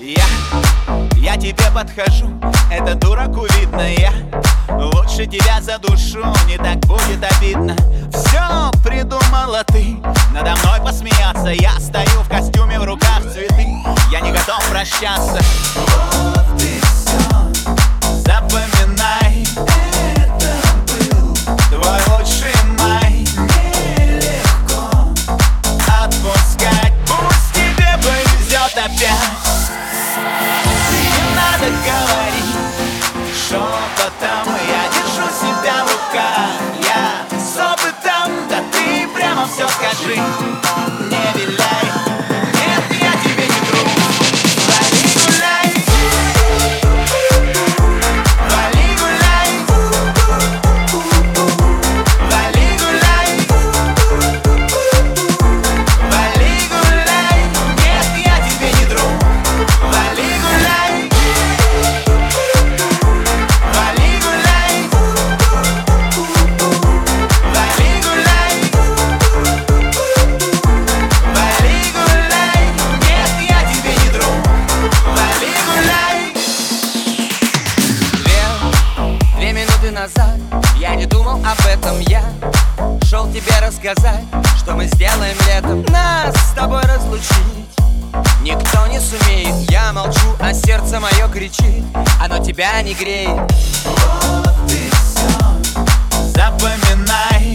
Я, я тебе подхожу, это дураку видно Я. Лучше тебя за душу, не так будет обидно. Все придумала ты, надо мной посмеяться. Я стою в костюме, в руках цветы Я не готов прощаться назад. Я не думал об этом, я Шел тебе рассказать, что мы сделаем летом. Нас с тобой разлучить Никто не сумеет, я молчу, а сердце мое кричит Оно тебя не греет. Вот и все Запоминай